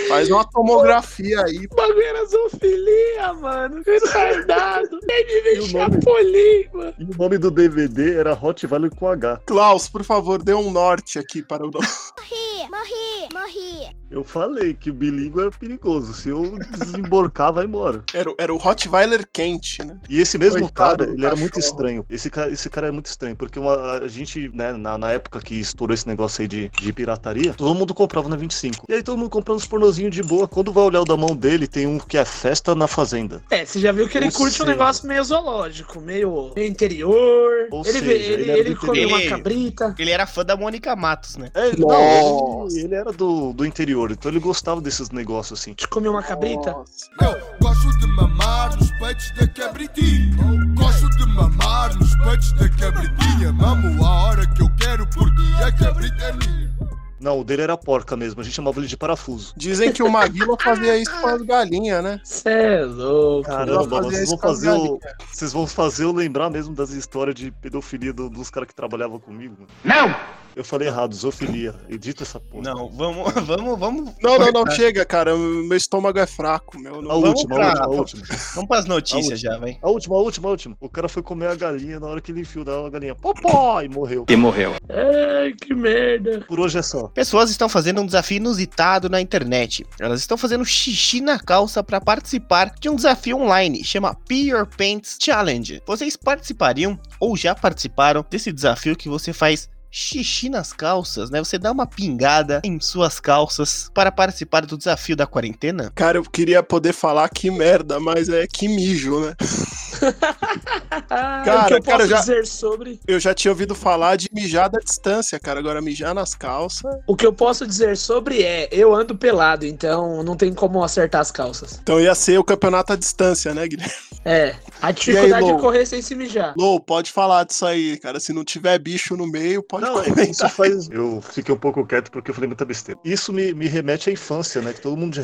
Faz uma tomografia aí. O bagulho era zoofilia, mano. Retardado. Ver E o nome? Chapolin, mano. E o nome do DVD era Rottweiler com H. Klaus, por favor, dê um norte aqui para o. Morri, morri, morri. Eu falei que o bilíngue era perigoso. Se eu desemborcar, vai embora. Era, o- era o Rottweiler quente, né? E esse mesmo Coitado cara, ele era muito cachorro. estranho. Esse cara, esse cara é muito estranho, porque uma- a gente, né, na, na época que estourou esse negócio aí de, de pirataria, todo mundo comprava na 25. E aí todo mundo comprando os pornozinhos de boa. Quando vai olhar o da mão dele, tem um que é festa na fazenda. É, você já viu que ele Ou curte um seja- negócio meio zoológico, meio, meio interior. Ou ele seja, ele, ele ele comeu uma cabrita. Ele era fã da Mônica Matos, né? É, não, Nossa. ele, era do, do interior, então ele gostava desses negócios assim. Comeu uma cabrita. Gosto de mamar nos peitos da cabritinha. Gosto de mamar nos peitos da cabritinha. Mamo a hora que eu quero porque a cabrita é minha. Não, o dele era porca mesmo, a gente chamava ele de parafuso. Dizem que o Maguila fazia isso com as galinhas, né? Cê é louco. Caramba, vocês vão, fazer o, vocês vão fazer eu lembrar mesmo das histórias de pedofilia do- dos caras que trabalhavam comigo. Não! Eu falei errado, zoofilia. Edita essa porra. Não, vamos, vamos, vamos. Não, não, não, chega, cara. Meu estômago é fraco, meu. A Não... vamos última, pra- a última, a última. Vamos pras notícias A já, vai. A última, a última, a última. O cara foi comer a galinha na hora que ele enfiou a galinha. Popó! E morreu. E morreu. Ai, que merda. Por hoje é só. Pessoas estão fazendo um desafio inusitado na internet. Elas estão fazendo xixi na calça para participar de um desafio online, chama Pee Your Pants Challenge. Vocês participariam ou já participaram desse desafio que você faz xixi nas calças, né? Você dá uma pingada em suas calças para participar do desafio da quarentena? Cara, eu queria poder falar que merda, mas é que mijo, né? Cara, o que eu cara, posso já- dizer sobre. Eu já tinha ouvido falar de mijar da distância, cara. Agora mijar nas calças. O que eu posso dizer sobre é, eu ando pelado, então não tem como acertar as calças. Então ia ser o campeonato à distância, né, Guilherme? É, a dificuldade Lou? de correr sem se mijar. Lou, pode falar disso aí, cara. Se não tiver bicho no meio, pode Não, comentar. isso faz. Eu fiquei um pouco quieto porque eu falei muita besteira. Isso me, me remete à infância, né? Que todo mundo já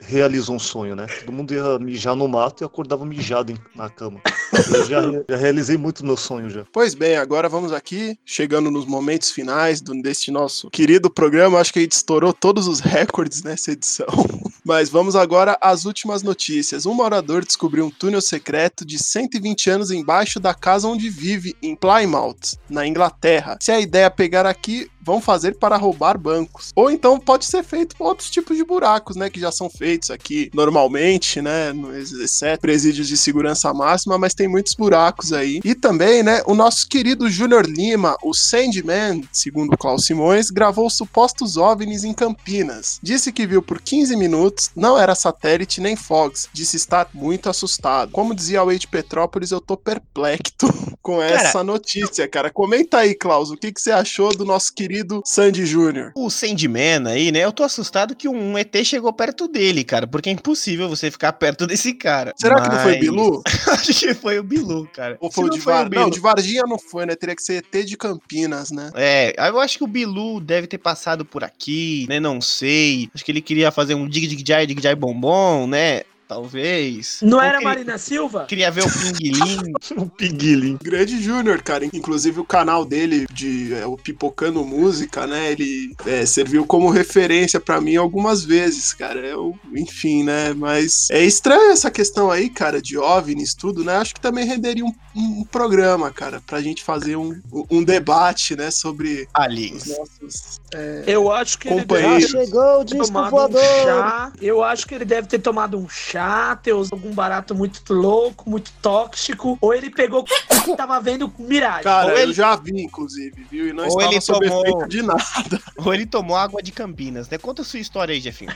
realizou um sonho, né? Todo mundo ia mijar no mato e acordava mijado em- na cama. Eu já, já realizei muito meu sonho já. Pois bem, agora vamos aqui, chegando nos momentos finais do, deste nosso querido programa. Acho que a gente estourou todos os recordes nessa edição. Mas vamos agora às últimas notícias. Um morador descobriu um túnel secreto de 120 anos embaixo da casa onde vive, em Plymouth, na Inglaterra. Se a ideia pegar aqui, vão fazer para roubar bancos. Ou então pode ser feito por outros tipos de buracos, né? Que já são feitos aqui normalmente, né? no- Exceto presídios de segurança máxima, mas tem muitos buracos aí. E também, né? O nosso querido Júnior Lima, o Sandman, segundo Klaus Simões, gravou supostos OVNIs em Campinas. Disse que viu por 15 minutos, não era satélite nem Fox. Disse estar muito assustado. Como dizia o Wade Petrópolis, eu tô perplexo com essa notícia, cara. Comenta aí, Klaus, o que, que você achou do nosso querido Sandy Júnior? O Sandman aí, né? Eu tô assustado que um ET chegou perto dele, cara, porque é impossível você ficar perto desse cara. Será que não foi Mas- Bilu? Acho que foi o Bilu, cara. Ou Se foi o de foi Var... Bilu- Não, de Varginha não foi, né? Teria que ser ET de Campinas, né? É, eu acho que o Bilu deve ter passado por aqui, né? Não sei. Acho que ele queria fazer um dig dig jai dig jai bombom, né? Talvez. Não era queria- Marina Silva? Queria ver o Pinguilim. o Pinguilim. Grande Júnior, cara. Inclusive o canal dele de é, o Pipocando Música, né? Ele é, serviu como referência pra mim algumas vezes, cara. Eu, enfim, né? Mas é estranho essa questão aí, cara, de OVNIs, tudo, né? Acho que também renderia um, um programa, cara, pra gente fazer um, um debate, né? Sobre aliens. os nossos. é, Eu acho que ele Companheiro. deve Chegou o ter tomado um chá. Eu acho que ele deve ter tomado um chá, ter usado algum barato muito louco, muito tóxico, ou ele pegou que tava vendo miragem. Cara, Ou eu ele- já vi, inclusive, viu? E não Ou estava ele sob tomou- efeito de nada. Ou ele tomou água de Campinas, né? Conta a sua história aí, Jefinho.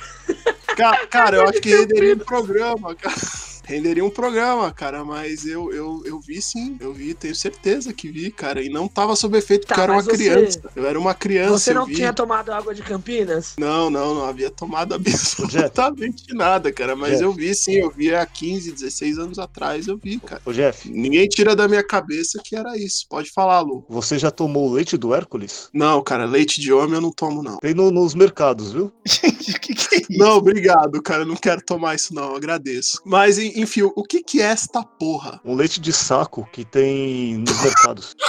Ca- Cara, eu acho que renderia um programa, cara. Renderia um programa, cara, mas eu, eu, eu vi sim, eu vi, tenho certeza que vi, cara, e não tava sob efeito porque Tá, eu era uma você- criança. Eu era uma criança, Você não eu vi. tinha tomado água de Campinas? Não, não, não havia tomado absolutamente nada, cara. Mas Jeff. eu vi sim, eu vi há 15, 16 anos atrás, eu vi, cara. Ô, Jeff, Ninguém tira da minha cabeça que era isso. Pode falar, Lu. você já tomou o leite do Hércules? Não, cara, leite de homem eu não tomo, não. Tem no- nos mercados, viu? Gente, o que, que é isso? Não, obrigado, cara. eu Não quero tomar isso, não. eu Agradeço. Mas, en- enfim, o que que é esta porra? Um leite de saco que tem nos mercados.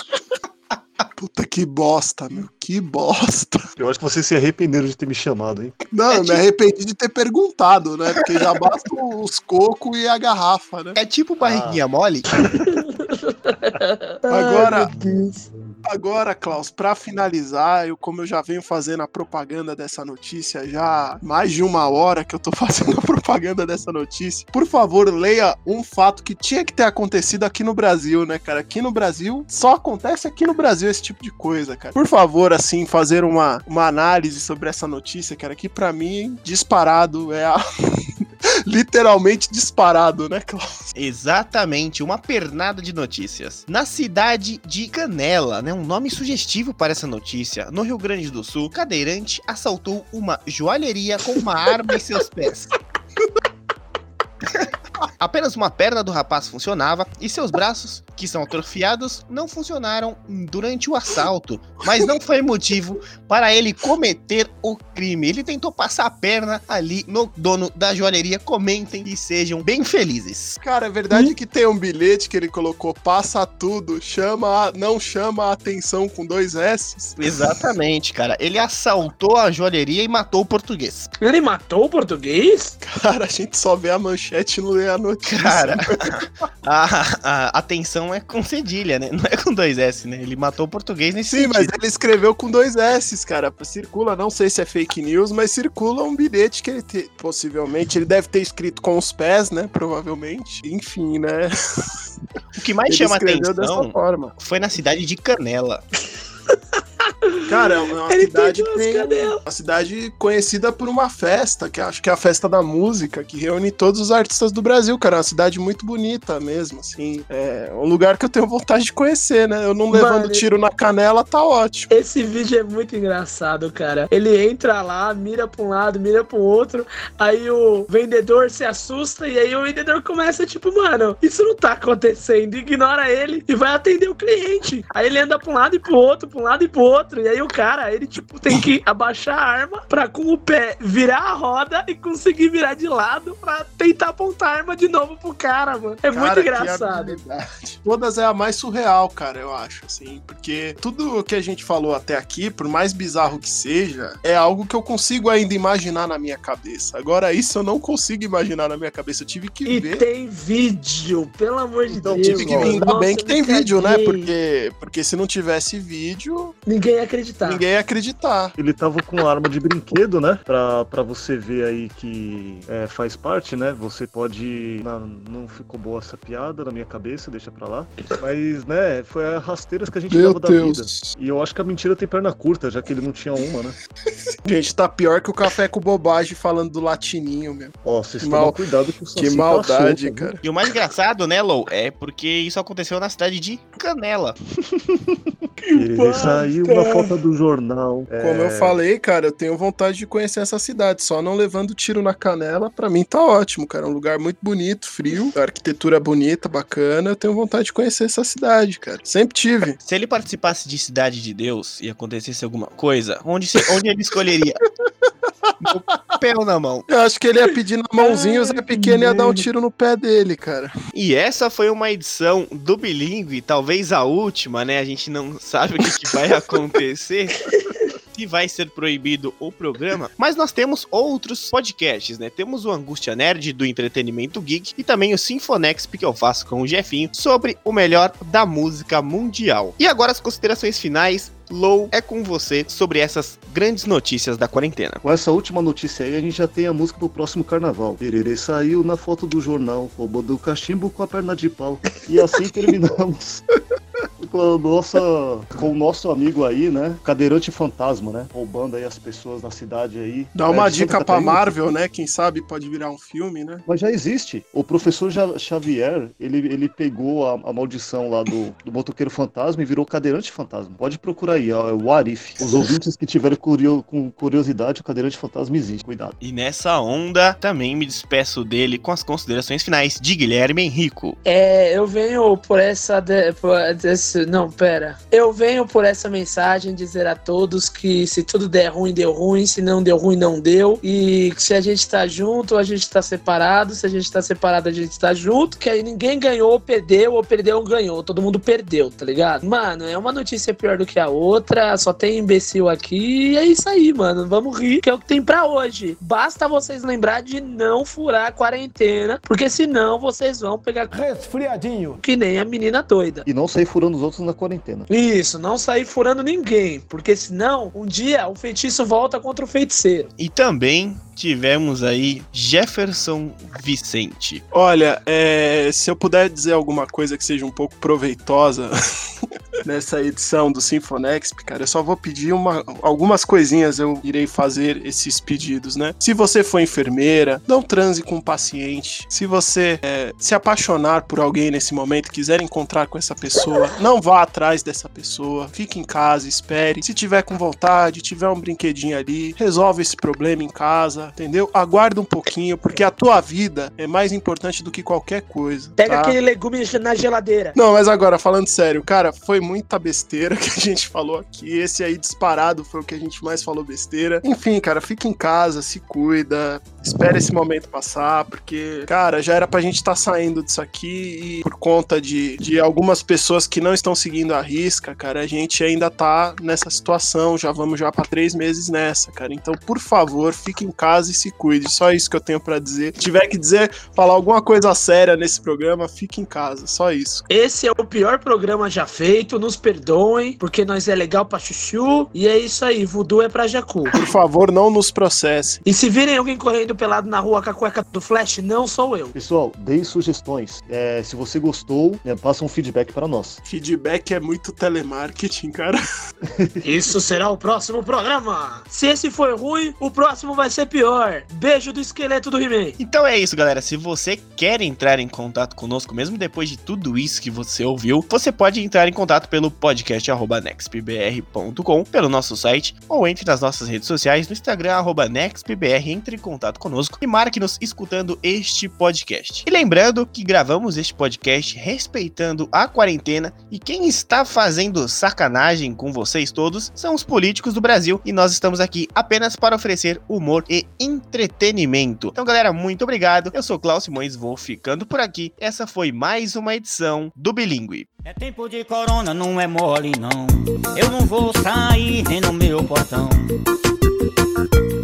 Puta que bosta, meu. Que bosta. Eu acho que vocês se arrependeram de ter me chamado, hein? Não, É eu me tipo- arrependi de ter perguntado, né? Porque já basta os cocos e a garrafa, né? É tipo barriguinha mole? Agora, Ai, meu Deus. Agora, Klaus, pra finalizar, eu, como eu já venho fazendo a propaganda dessa notícia já mais de uma hora que eu tô fazendo a propaganda dessa notícia, por favor, leia um fato que tinha que ter acontecido aqui no Brasil, né, cara? Aqui no Brasil, só acontece aqui no Brasil esse tipo de coisa, cara. Por favor, assim, fazer uma, uma análise sobre essa notícia, cara, que pra mim, disparado, é a. Literalmente disparado, né, Klaus? Exatamente, uma pernada de notícias. Na cidade de Canela, né, um nome sugestivo para essa notícia, no Rio Grande do Sul, cadeirante assaltou uma joalheria com uma arma em seus pés. Apenas uma perna do rapaz funcionava e seus braços, que são atrofiados, não funcionaram durante o assalto, mas não foi motivo para ele cometer o crime. Ele tentou passar a perna ali no dono da joalheria. Comentem e sejam bem felizes. Cara, é verdade que tem um bilhete que ele colocou, passa tudo, chama, a- não chama a atenção com dois S. Exatamente, cara. Ele assaltou a joalheria e matou o português. Ele matou o português? Cara, a gente só vê a manchete e não lê a notícia. Cara, a, a atenção é com cedilha, né? Não é com dois S, né? Ele matou o português nesse Sim, mas sentido. ele escreveu com dois S, cara. Circula, não sei se é fake news, mas circula um bilhete que ele te- possivelmente ele deve ter escrito com os pés, né? Provavelmente. Enfim, né? O que mais Ele chama atenção dessa forma. foi na cidade de Canela. Cara, é uma Ele cidade tem uma cidade conhecida por uma festa, que acho que é a festa da música, que reúne todos os artistas do Brasil, cara. É uma cidade muito bonita mesmo, assim. É um lugar que eu tenho vontade de conhecer, né? Eu não Mano, levando tiro na canela, tá ótimo. Esse vídeo é muito engraçado, cara. Ele entra lá, mira pra um lado, mira pro outro, aí o vendedor se assusta e aí o vendedor começa tipo, mano, isso não tá acontecendo, ignora ele e vai atender o cliente. Aí ele anda pra um lado e pro outro, pra um lado e pro outro, e aí o cara, ele tipo tem que abaixar a arma pra com o pé virar a roda e conseguir virar de lado pra tentar apontar a arma de novo pro cara, mano. É muito Cara, que engraçado. Todas é a mais surreal, cara, eu acho, assim, porque tudo o que a gente falou até aqui, por mais bizarro que seja, é algo que eu consigo ainda imaginar na minha cabeça. Agora, isso eu não consigo imaginar na minha cabeça, eu tive que E ver. tem vídeo, pelo amor de Então, Deus. tive que ver. Ainda Nossa, bem que tem vídeo, né? Porque, porque se não tivesse vídeo, Ninguém ia acreditar. ninguém ia acreditar. Ele tava com arma de brinquedo, né? Pra, pra você ver aí que é, faz parte, né? Você pode. Não, não ficou boa essa piada na minha cabeça, deixa pra lá. Mas, né, foi as rasteiras que a gente Meu leva da vida. E eu acho que a mentira tem perna curta, já que ele não tinha uma, né? Gente, tá pior que o café com bobagem falando do latininho, meu. Ó, vocês mal- cuidado que o Que maldade, viu? cara. E o mais engraçado, né, Lou, é porque isso aconteceu na cidade de Canela. Ele saiu na foto do jornal. Como É, eu falei, cara, eu tenho vontade de conhecer essa cidade, só não levando tiro na canela, pra mim tá ótimo, cara. É um lugar muito bonito, frio, a arquitetura bonita, bacana. Eu tenho vontade de conhecer essa cidade, cara. Sempre tive. Se ele participasse de Cidade de Deus e acontecesse alguma coisa, onde, se- onde ele escolheria? Pé na mão? Eu acho que ele ia pedir na mãozinha, o Zé Pequeno ia dar um tiro no pé dele, cara. E essa foi uma edição do Bilingue, talvez a última, né? A gente não sabe o que, que vai acontecer. Se vai ser proibido o programa, mas nós temos outros podcasts, né? Temos o Angústia Nerd do Entretenimento Geek e também o Sinfonexp que eu faço com o Jefinho sobre o melhor da música mundial. E agora as considerações finais. Low, é com você sobre essas grandes notícias da quarentena. Com essa última notícia aí, a gente já tem a música pro próximo carnaval. Tererê saiu na foto do jornal, roubou do cachimbo com a perna de pau. E assim terminamos o com, a nossa, com o nosso amigo aí, né? Cadeirante fantasma, né? Roubando aí as pessoas na cidade aí. Dá uma dica pra Marvel, né? Quem sabe pode virar um filme, né? Mas já existe. O professor Xavier, ele, ele pegou a, a maldição lá do, do motoqueiro fantasma e virou cadeirante fantasma. Pode procurar aí, ó, é o Arif. Os ouvintes que tiverem curio, com curiosidade, o cadeirante fantasma existe. Cuidado. E nessa onda, também me despeço dele com as considerações finais de Guilherme Henrico. É, eu venho por essa. De, por não, pera. Eu venho por essa mensagem dizer a todos que se tudo der ruim, deu ruim. Se não deu ruim, não deu. E se a gente tá junto, a gente tá separado. Se a gente tá separado, a gente tá junto. Que aí ninguém ganhou ou perdeu, ou perdeu ou ganhou. Todo mundo perdeu, tá ligado? Mano, é uma notícia pior do que a outra. Só tem imbecil aqui. E é isso aí, mano. Vamos rir, que é o que tem pra hoje. Basta vocês lembrar de não furar a quarentena, porque senão vocês vão pegar resfriadinho. Que nem a menina doida. E não sair furando os outros na quarentena. Isso, não sair furando ninguém, porque senão um dia o feitiço volta contra o feiticeiro. E também tivemos aí Jefferson Vicente. Olha, é, se eu puder dizer alguma coisa que seja um pouco proveitosa nessa edição do Sinfonexp, cara, eu só vou pedir uma, algumas coisinhas, eu irei fazer esses pedidos, né? Se você for enfermeira, não transe com um paciente. Se você é, se apaixonar por alguém nesse momento, quiser encontrar com essa pessoa, não vá atrás dessa pessoa, fique em casa, espere. Se tiver com vontade, tiver um brinquedinho ali, resolve esse problema em casa, entendeu? Aguarda um pouquinho, porque a tua vida é mais importante do que qualquer coisa. Pega tá? aquele legume na geladeira. Não, mas agora, falando sério, cara, foi muita besteira que a gente falou aqui. Esse aí disparado foi o que a gente mais falou besteira. Enfim, cara, fica em casa, se cuida, espera esse momento passar, porque, cara, já era pra gente estar tá saindo disso aqui e por conta de, de algumas pessoas que não estão seguindo a risca, cara, a gente ainda tá nessa situação, já vamos já para três meses nessa, cara. Então, por favor, fique em casa casa e se cuide. Só isso que eu tenho para dizer. Se tiver que dizer, falar alguma coisa séria nesse programa, fique em casa. Só isso. Esse é o pior programa já feito. Nos perdoem, porque nós é legal pra chuchu. E é isso aí. Voodoo é pra Jacu. Por favor, não nos processe. E se virem alguém correndo pelado na rua com a cueca do Flash, não sou eu. Pessoal, deem sugestões. É, se você gostou, né, passa um feedback para nós. Feedback é muito telemarketing, cara. Isso será o próximo programa. Se esse foi ruim, o próximo vai ser pior. Beijo do esqueleto do He-Man. Então é isso, galera. Se você quer entrar em contato conosco, mesmo depois de tudo isso que você ouviu, você pode entrar em contato pelo podcast nextpbr.com, pelo nosso site, ou entre nas nossas redes sociais, no Instagram, nextpbr, entre em contato conosco e marque-nos escutando este podcast. E lembrando que gravamos este podcast respeitando a quarentena e quem está fazendo sacanagem com vocês todos são os políticos do Brasil e nós estamos aqui apenas para oferecer humor e entretenimento. Então, galera, muito obrigado. Eu sou Klaus Simões, vou ficando por aqui. Essa foi mais uma edição do Bilingue. É tempo de corona, não é mole não. Eu não vou sair nem no meu portão.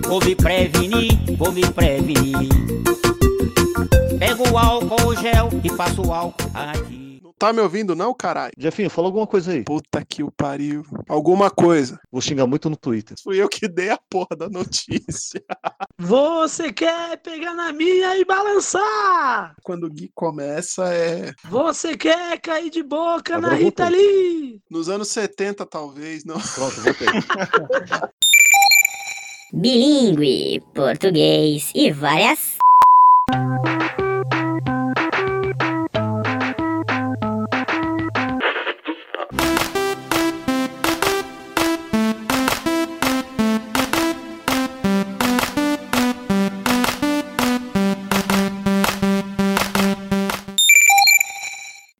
Vou me prevenir, vou me prevenir. Pego o álcool gel e passo o álcool aqui. Tá me ouvindo, não, caralho? Jefinho, fala alguma coisa aí. Puta que o pariu. Alguma coisa. Vou xingar muito no Twitter. Fui eu que dei a porra da notícia. Você quer pegar na minha e balançar? Quando o Gui começa é. Você quer cair de boca Agora na Rita Lee? Nos anos 70, talvez, não. Pronto, voltei. Bilingue, português e várias